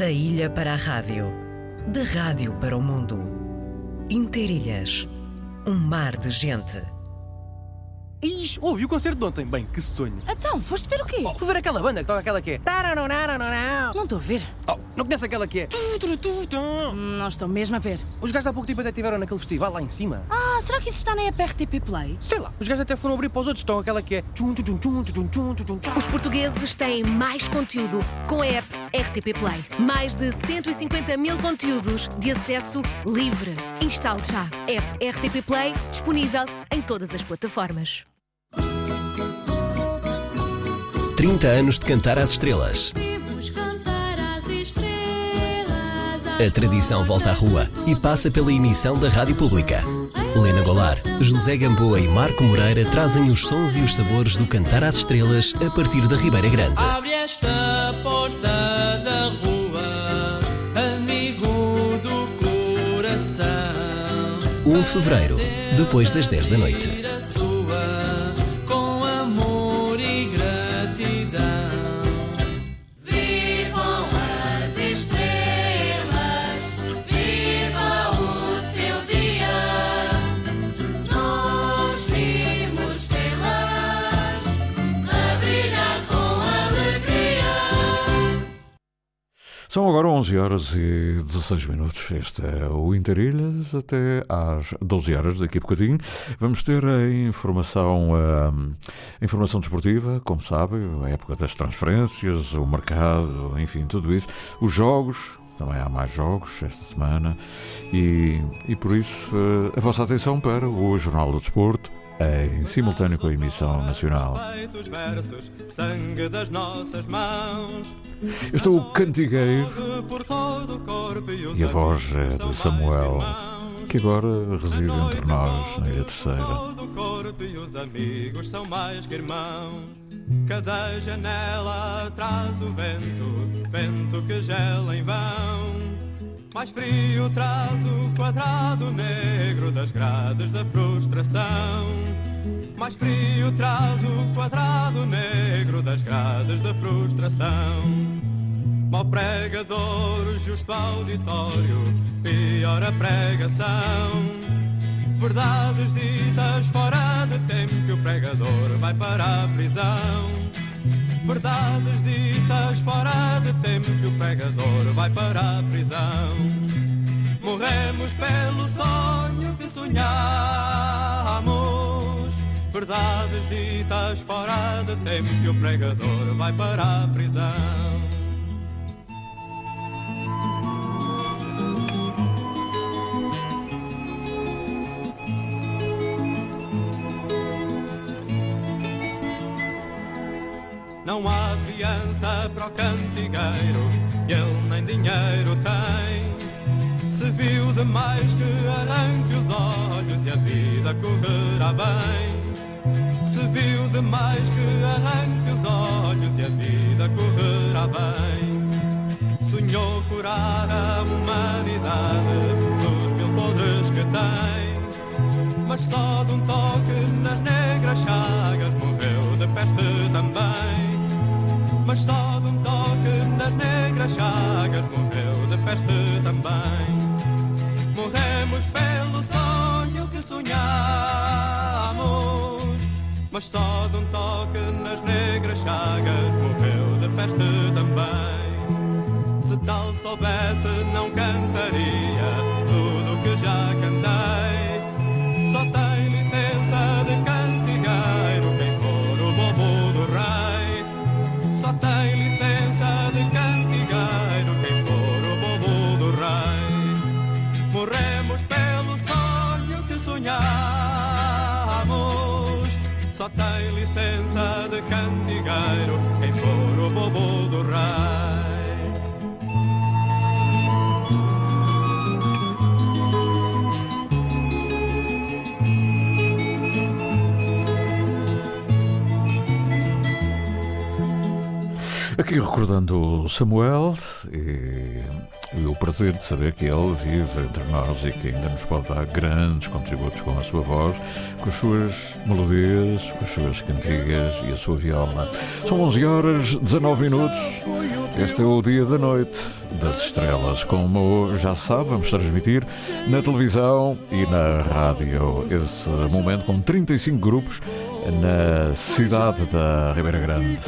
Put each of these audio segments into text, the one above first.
Da ilha para a rádio, da rádio para o mundo. Interilhas, um mar de gente. Ixi, ouvi o concerto de ontem. Bem, que sonho. Então, foste ver o quê? Oh, fui ver aquela banda que toca aquela que é. Não estou a ver. Oh, não conhece aquela que é. Hum, Não estou mesmo a ver. Os gajos há pouco tempo até estiveram naquele festival lá em cima. Ah, será que isso está na app RTP Play? Sei lá, os gajos até foram abrir para os outros. Estão aquela que é. Os portugueses têm mais conteúdo com a app RTP Play. Mais de 150 mil conteúdos de acesso livre. Instale já. App RTP Play disponível em todas as plataformas. 30 anos de cantar às estrelas. Vimos cantar às estrelas. A tradição volta à rua e passa pela emissão da Rádio Pública. Lena Golar, José Gamboa e Marco Moreira trazem os sons e os sabores do cantar às estrelas a partir da Ribeira Grande. 1 de fevereiro, depois das 10 da noite. São agora 11 horas e 16 minutos. Este é o Interilhas até às 12 horas. Daqui a bocadinho vamos ter a informação, a informação desportiva, como sabe, a época das transferências, o mercado, enfim, tudo isso. Os jogos, também há mais jogos esta semana e, e por isso eh, a vossa atenção para o Jornal do Desporto em simultâneo com a emissão nacional. Eu estou o cantigueiro e a voz é de Samuel, que agora reside entre nós na Ilha Terceira. Corpo e os amigos são mais que irmãos. Cada janela traz o vento, vento que gela em vão. Mais frio traz o quadrado negro das grades da frustração. Mais frio traz o quadrado negro das grades da frustração. Mau pregador, justo auditório, pior a pregação. Verdades ditas fora de tempo que o pregador vai para a prisão. Verdades ditas fora de tempo que o pregador vai para a prisão. Morremos pelo sonho que sonhamos. Verdades ditas fora de tempo que o pregador vai para a prisão. Não há fiança para o cantigueiro, e ele nem dinheiro tem. Se viu demais que arranque os olhos e a vida correrá bem. Se viu demais que arranque os olhos e a vida correrá bem. Sonhou curar a humanidade dos mil podres que tem. Mas só de um toque nas negras nas chagas morreu de peste também. Morremos pelo sonho que sonhamos. Mas só de um toque nas negras chagas morreu de peste também. Se tal soubesse, não cantaria tem licença de cantigueiro quem for o bobo do rei. Aqui recordando Samuel e e o prazer de saber que ele vive entre nós e que ainda nos pode dar grandes contributos com a sua voz, com as suas melodias, com as suas cantigas e a sua viola. São 11 horas 19 minutos. Este é o dia da noite das estrelas. Como já sabe, vamos transmitir na televisão e na rádio esse momento com 35 grupos na cidade da Ribeira Grande.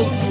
Ao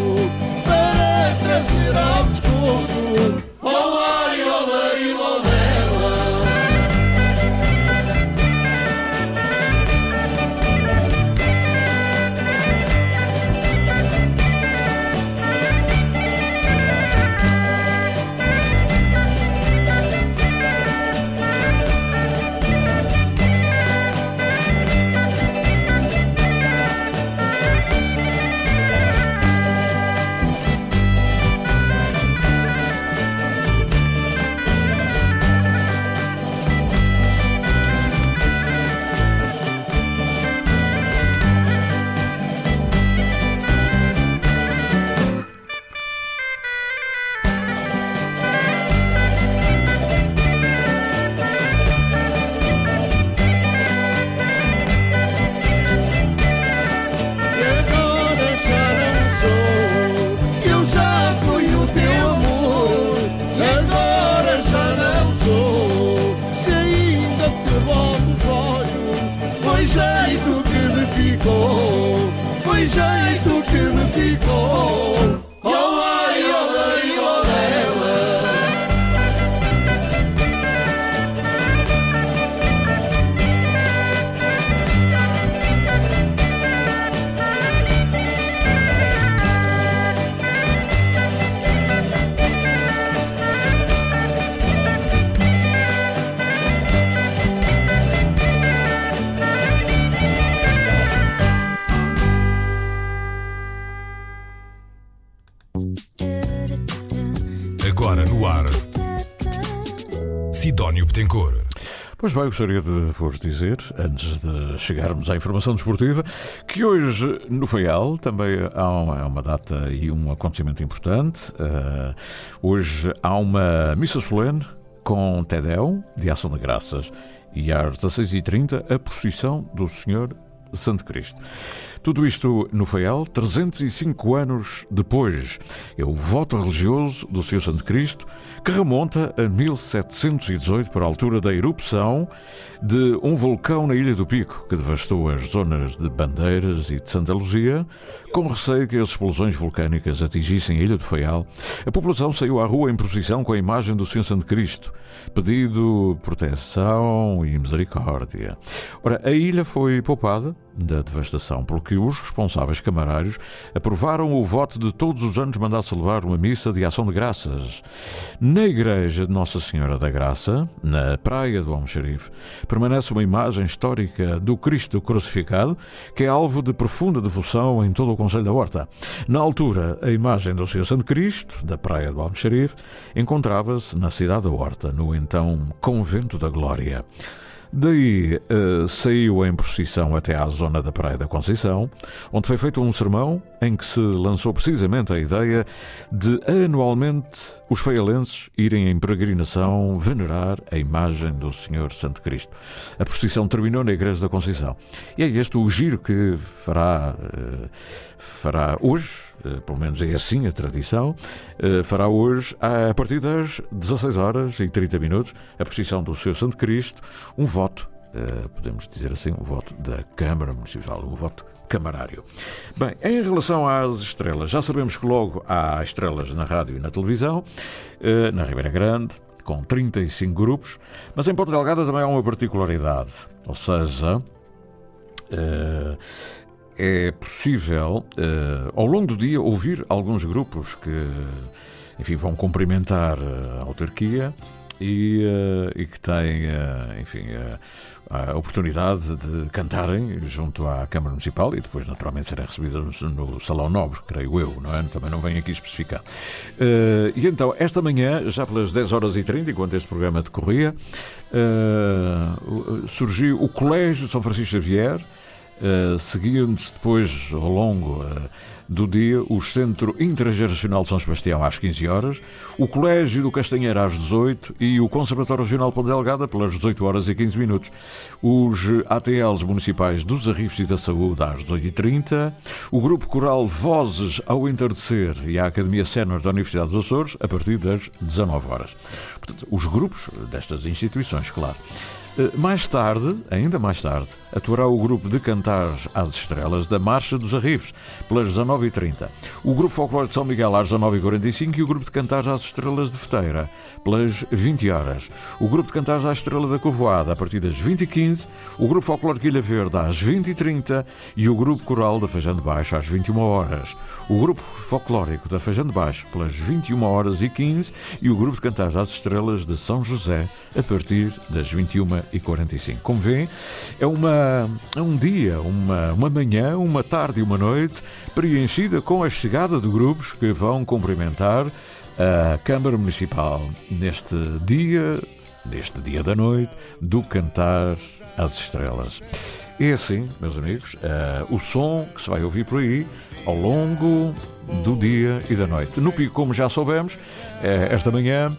Agora no ar. Sidónio Betancourt. Pois bem, gostaria de vos dizer, antes de chegarmos à informação desportiva, que hoje no Feial também há uma, data e um acontecimento importante. Uh, hoje há uma missa solene com Tedéu, de Ação de Graças, e às 16h30 a procissão do Senhor Santo Cristo. Tudo isto no Feial, 305 anos depois. É o voto religioso do Senhor Santo Cristo, que remonta a 1718, por altura da erupção de um vulcão na Ilha do Pico, que devastou as zonas de Bandeiras e de Santa Luzia, com receio que as explosões vulcânicas atingissem a Ilha do Feial. A população saiu à rua em procissão com a imagem do Senhor Santo Cristo, pedindo proteção e misericórdia. Ora, a ilha foi poupada da devastação, porque os responsáveis camarários aprovaram o voto de todos os anos mandar celebrar uma missa de ação de graças. Na igreja de Nossa Senhora da Graça, na praia do Almoxarife, permanece uma imagem histórica do Cristo crucificado, que é alvo de profunda devoção em todo o Conselho da Horta. Na altura, a imagem do Senhor Santo Cristo, da praia do Almoxarife, encontrava-se na cidade da Horta, no então Convento da Glória. Daí eh, saiu em procissão até à zona da Praia da Conceição, onde foi feito um sermão em que se lançou precisamente a ideia de anualmente os feialenses irem em peregrinação venerar a imagem do Senhor Santo Cristo. A procissão terminou na Igreja da Conceição. E é este o giro que fará, eh, fará hoje pelo menos é assim a tradição, eh, fará hoje, a partir das 16 horas e 30 minutos, a procissão do seu Santo Cristo, um voto, eh, podemos dizer assim, um voto da Câmara Municipal, um voto camarário. Bem, em relação às estrelas, já sabemos que logo há estrelas na rádio e na televisão, eh, na Ribeira Grande, com 35 grupos, mas em Ponta Delgada também há uma particularidade, ou seja, eh, é possível, eh, ao longo do dia, ouvir alguns grupos que, enfim, vão cumprimentar a autarquia e, eh, e que têm, eh, enfim, eh, a oportunidade de cantarem junto à Câmara Municipal e depois, naturalmente, serem recebidas no, Salão Nobre, creio eu, não é? Também não venho aqui especificar. Eh, e então, esta manhã, já pelas 10 horas e 30, enquanto este programa decorria, eh, surgiu o Colégio de São Francisco Xavier, Uh, seguindo-se depois, ao longo uh, do dia, o Centro Intergeracional de São Sebastião às 15 horas, o Colégio do Castanheiro às 18 e o Conservatório Regional de Ponte Delgada pelas 18 horas e 15 minutos. Os ATLs municipais dos Arrifes e da Saúde às 18h30, o Grupo Coral Vozes ao Entardecer e a Academia Sénior da Universidade dos Açores a partir das 19 horas. Portanto, os grupos destas instituições, claro. Uh, Mais tarde, ainda mais tarde, atuará o grupo de cantar às estrelas da Marcha dos Arrifes, pelas 19h30. O grupo Folclore de São Miguel às 19h45 e o grupo de cantar às estrelas de Feteira, pelas 20 horas. O grupo de cantar à estrela da Covoada, a partir das 20h15. O grupo Folclore Quilha Verde às 20h30 e o grupo coral da Feijão de Baixo às 21 horas. O grupo folclórico da Feijão de Baixo pelas 21 horas e 15 e o grupo de cantar às estrelas de São José a partir das 21h45. Como vêem, é, uma, um dia, uma, uma manhã, uma tarde e uma noite preenchida com a chegada de grupos que vão cumprimentar a Câmara Municipal neste dia, neste dia da noite, do Cantar às Estrelas. É assim, meus amigos, eh, o som que se vai ouvir por aí ao longo do dia e da noite. No Pico, como já soubemos, eh, esta manhã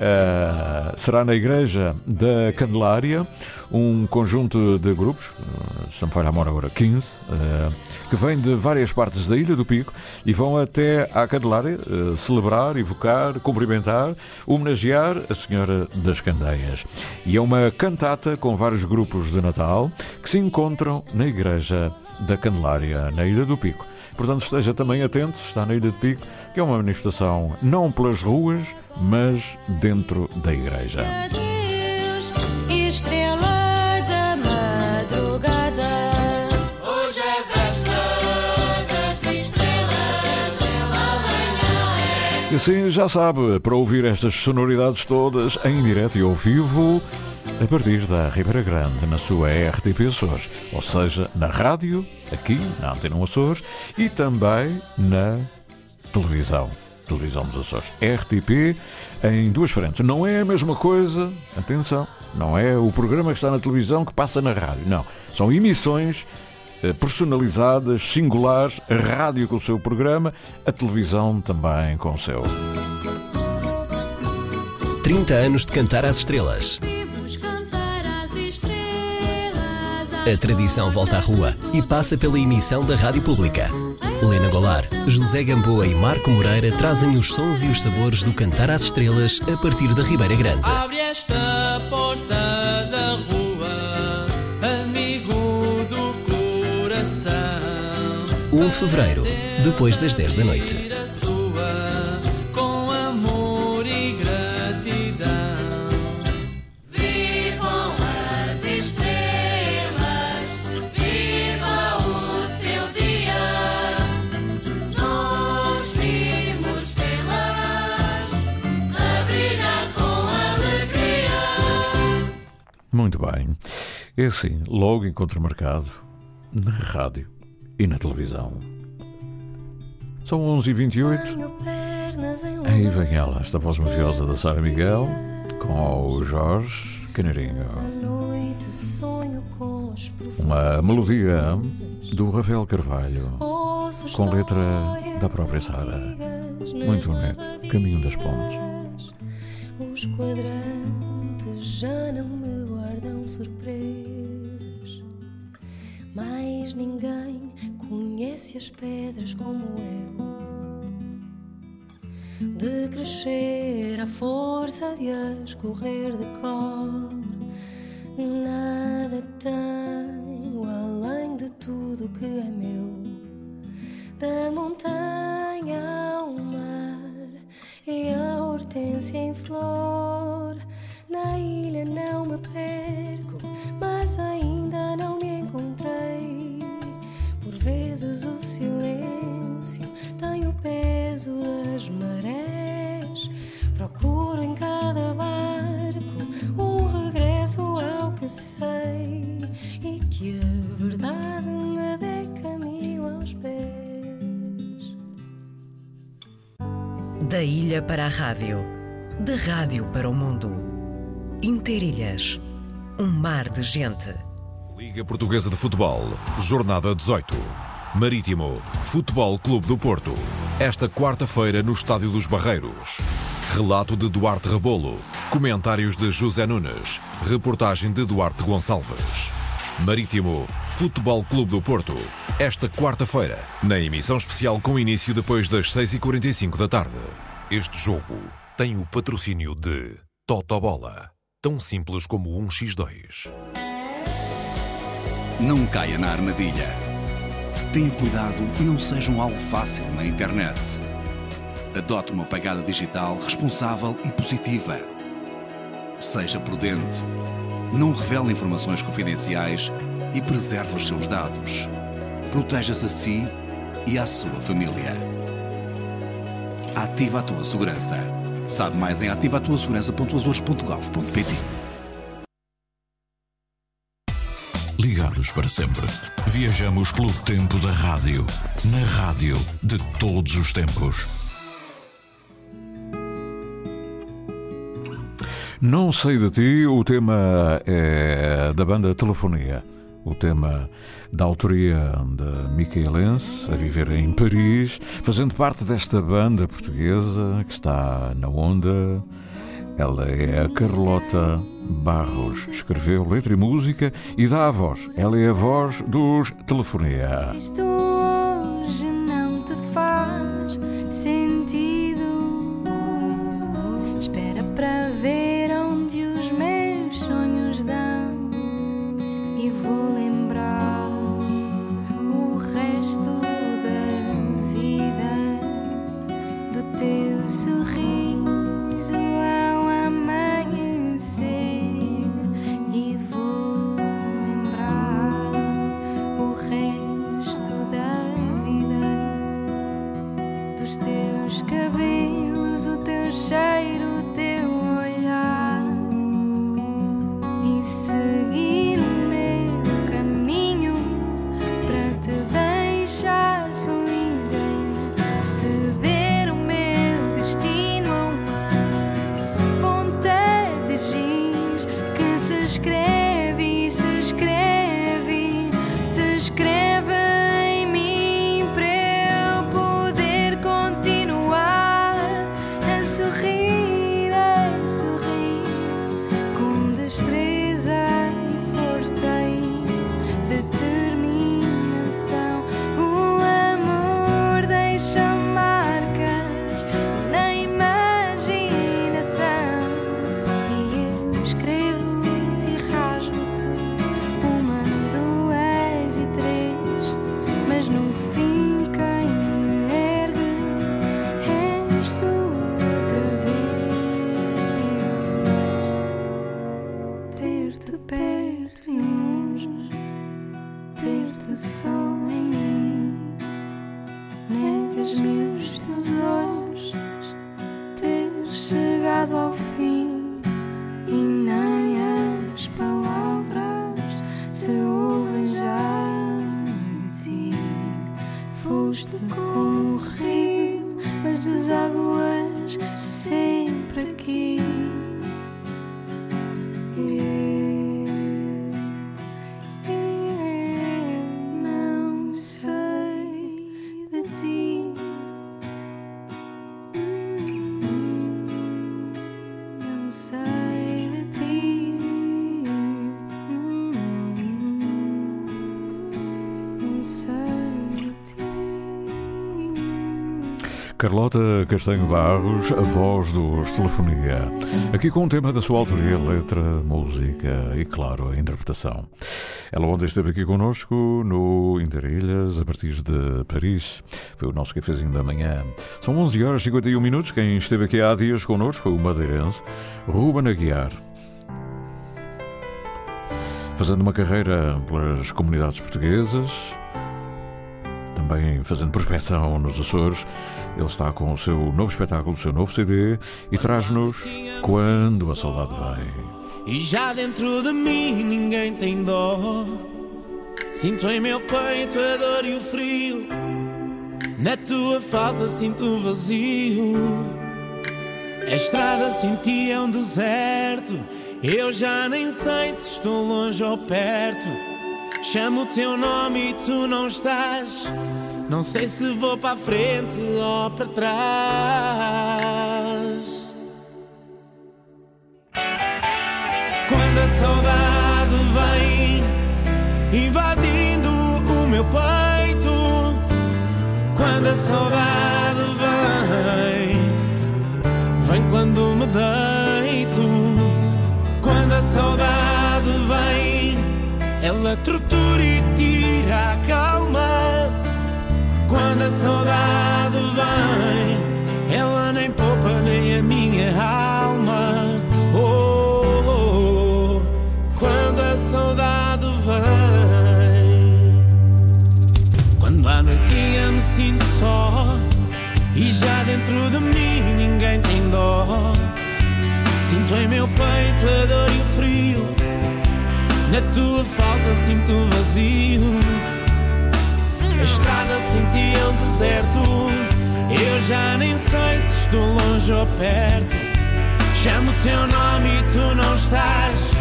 eh, será na Igreja da Candelária um conjunto de grupos, eh, se não me falha a memória agora, 15, eh, que vêm de várias partes da Ilha do Pico e vão até à Candelária eh, celebrar, evocar, cumprimentar, homenagear a Senhora das Candeias. E é uma cantata com vários grupos de Natal que se encontram na Igreja da Candelária, na Ilha do Pico. Portanto, esteja também atento, está na Ilha do Pico, é uma manifestação não pelas ruas, mas dentro da igreja. Adeus, estrela da madrugada. Hoje é das estrelas, é. E assim já sabe, para ouvir estas sonoridades todas em direto e ao vivo, a partir da Ribeira Grande, na sua RTP Açores, ou seja, na rádio, aqui na Antena Açores, e também na televisão. Televisão dos Açores. RTP em duas frentes. Não é a mesma coisa, atenção, não é o programa que está na televisão que passa na rádio. Não. São emissões eh, personalizadas, singulares, a rádio com o seu programa, a televisão também com o seu. 30 anos de cantar às estrelas. Vamos cantar às estrelas. A tradição volta à rua e passa pela emissão da Rádio Pública. Helena Golar, José Gamboa e Marco Moreira trazem os sons e os sabores do cantar às estrelas a partir da Ribeira Grande. Abre esta porta da rua, amigo do coração. 1 de fevereiro, depois das 10 da noite. Muito bem. É assim, logo encontro marcado na rádio e na televisão. São 11h28. Aí vem ela, esta voz mafiosa da Sara Miguel, com o Jorge Canarinho. Uma melodia do Rafael Carvalho, com letra da própria Sara. Muito bonito. Caminho das Pontes. Os quadrantes já não me guardam surpresas. Mais ninguém conhece as pedras como eu. de crescer à força de as correr de cor. Nada tenho além de tudo que é meu, da montanha ao mar e a hortência em flor. Na ilha não me perco, mas ainda não me encontrei. Por vezes o silêncio tem o peso das marés. Procuro em cada barco um regresso ao que sei e que a verdade me dê caminho aos pés. Da ilha para a rádio, de rádio para o mundo. Interilhas, um mar de gente. Liga Portuguesa de Futebol, Jornada 18. Marítimo, Futebol Clube do Porto. Esta quarta-feira no Estádio dos Barreiros. Relato de Duarte Rebolo. Comentários de José Nunes. Reportagem de Duarte Gonçalves. Marítimo, Futebol Clube do Porto. Esta quarta-feira, na emissão especial com início depois das 6h45 da tarde. Este jogo tem o patrocínio de Totobola. Tão simples como um X2. Não caia na armadilha. Tenha cuidado e não seja um alvo fácil na internet. Adote uma pegada digital responsável e positiva. Seja prudente. Não revele informações confidenciais e preserve os seus dados. Proteja-se a si e à sua família. Ativa a tua segurança. Sabe mais em ativatuasegurança.azores.gov.pt Ligados para sempre. Viajamos pelo tempo da rádio. Na rádio de todos os tempos. Não sei de ti, o tema é da banda Telefonia. O tema da autoria de Micaelense, a viver em Paris, fazendo parte desta banda portuguesa que está na onda. Ela é a Carlota Barros. Escreveu letra e música e dá a voz. Ela é a voz dos Telefonia. Eu Carlota Castanho Barros, a voz dos Telefonia. Aqui com um tema da sua autoria, letra, música e, claro, a interpretação. Ela ontem esteve aqui connosco no Interilhas, a partir de Paris. Foi o nosso cafezinho da manhã. São 11 horas e 51 minutos. Quem esteve aqui há dias connosco foi o madeirense Ruben Aguiar. Fazendo uma carreira pelas comunidades portuguesas, também fazendo prospecção nos Açores. Ele está com o seu novo espetáculo, o seu novo CD e traz-nos Quando a Saudade Vem. E já dentro de mim ninguém tem dó. Sinto em meu peito a dor e o frio. Na tua falta sinto o vazio. A estrada sentia um deserto. Eu já nem sei se estou longe ou perto. Chamo o teu nome e tu não estás. Não sei se vou para frente ou para trás. Quando a saudade vem invadindo o meu peito, quando a saudade vem, vem quando me deito, quando a saudade vem, ela tortura em meu peito a dor e o frio. Na tua falta sinto o vazio. A estrada sentia um deserto. Eu já nem sei se estou longe ou perto. Chamo o teu nome e tu não estás.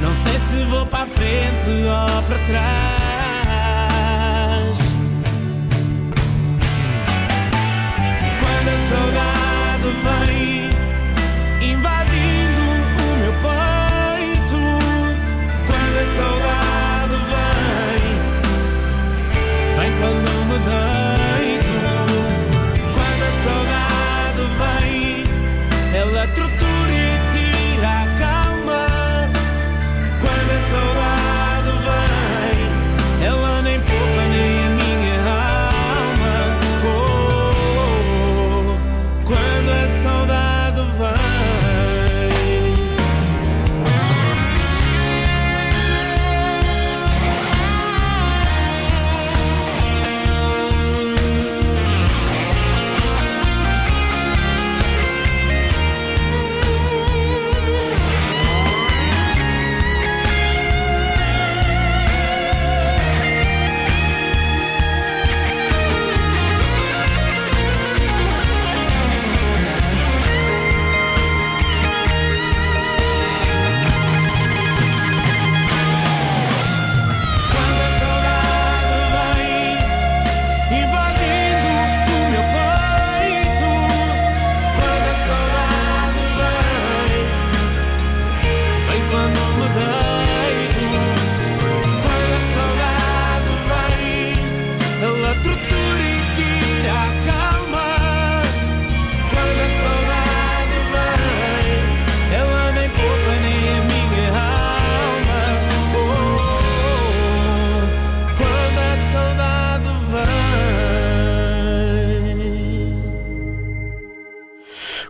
Não sei se vou para a frente ou para trás.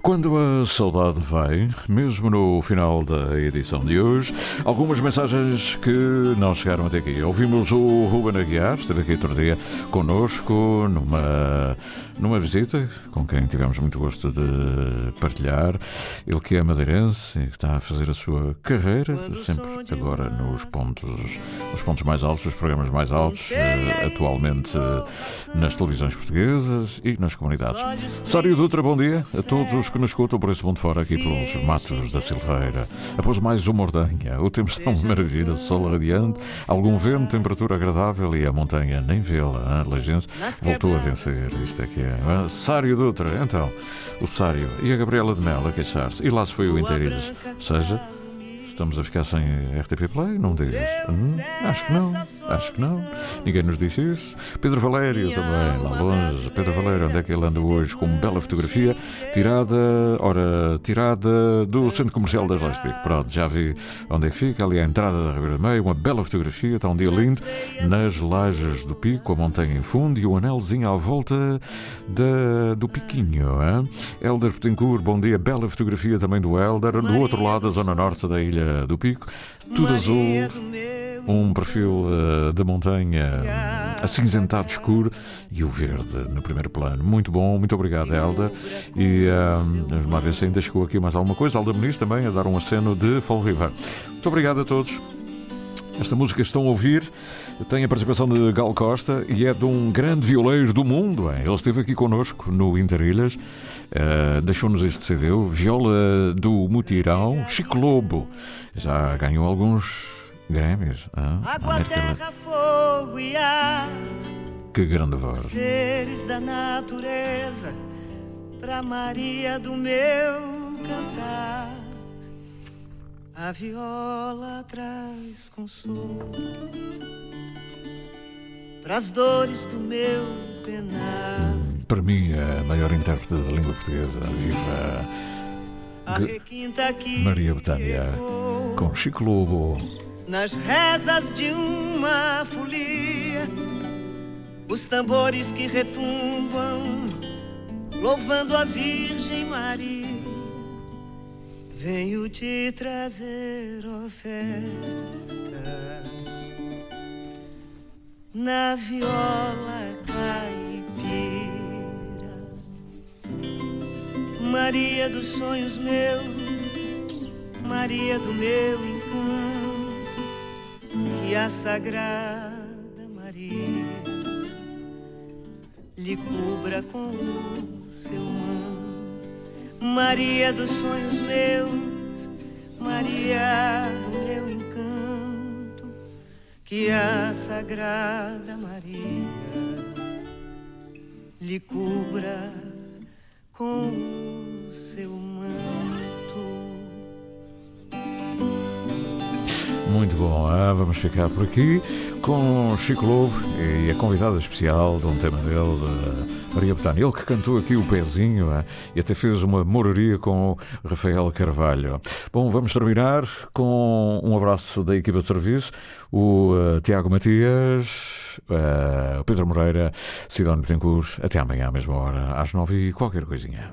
Quando a saudade vem, mesmo no final da edição de hoje, algumas mensagens que não chegaram até aqui. Ouvimos o Ruben Aguiar, esteve aqui outro dia connosco numa, numa visita com quem tivemos muito gosto de partilhar. Ele que é madeirense e que está a fazer a sua carreira, sempre agora nos pontos, nos pontos mais altos, os programas mais altos, eh, atualmente eh, nas televisões portuguesas e nas comunidades. Sário Dutra, bom dia a todos os que nos escutam por esse mundo fora, aqui pelos matos da Silveira. Após mais uma ordenha, o tempo está uma maravilha, sol radiante, algum vento, temperatura agradável e a montanha nem vê-la. A gente voltou a vencer. Isto é que é. Hein? Sário Dutra, então, o Sário e a Gabriela de Mel a queixar-se. E lá se foi o Inteirilhas. Ou seja, estamos a ficar sem RTP Play? Não diz? Hum, acho que não, acho que não. Ninguém nos disse isso. Pedro Valério também, lá longe. Pedro Valério, onde é que ele anda hoje? Com uma bela fotografia tirada, ora, tirada do Centro Comercial das Pico. Pronto, já vi onde é que fica, ali à entrada da Ribeira Meio, uma bela fotografia, está um dia lindo, nas Lajes do Pico, a montanha em fundo e o anelzinho à volta da, do Piquinho. Hein? Helder Petencourt, bom dia, bela fotografia também do Helder, do outro lado da zona norte da Ilha do Pico, tudo azul, um perfil uh, de montanha uh, acinzentado escuro e o verde no primeiro plano. Muito bom, muito obrigado, Helder. E vamos lá ver se ainda chegou aqui mais alguma coisa. Alda Muniz também a dar um aceno de Fall River. Muito obrigado a todos. Esta música que estão a ouvir tem a participação de Gal Costa e é de um grande violeiro do mundo. Hein? Ele esteve aqui connosco no Interilhas, uh, deixou-nos este CD, viola do Mutirão, Chico Lobo. Já ganhou alguns Grêmios. Ah, Água, terra, fogo e ar. Que grande voz. Seres da natureza, pra Maria do meu cantar. A viola traz consolo pras dores do meu penar. Hum, para mim, a maior intérprete da língua portuguesa, viva que Maria Betânia, com Chico Lobo. Nas rezas de uma folia, os tambores que retumbam, louvando a Virgem Maria. Venho te trazer oferta. Na viola caipira, Maria dos sonhos meus, Maria do meu encanto, que a sagrada Maria lhe cubra com o seu manto. Maria dos sonhos meus, Maria do meu encanto, que a Sagrada Maria lhe cubra com o seu Muito bom, ah, vamos ficar por aqui com Chico Lobo e a convidada especial de um tema dele, de Maria Betânia. Ele que cantou aqui o pezinho ah, e até fez uma moraria com Rafael Carvalho. Bom, vamos terminar com um abraço da equipa de serviço, o uh, Tiago Matias, uh, o Pedro Moreira, Sidónio Betancourt. Até amanhã à mesma hora, às nove e qualquer coisinha.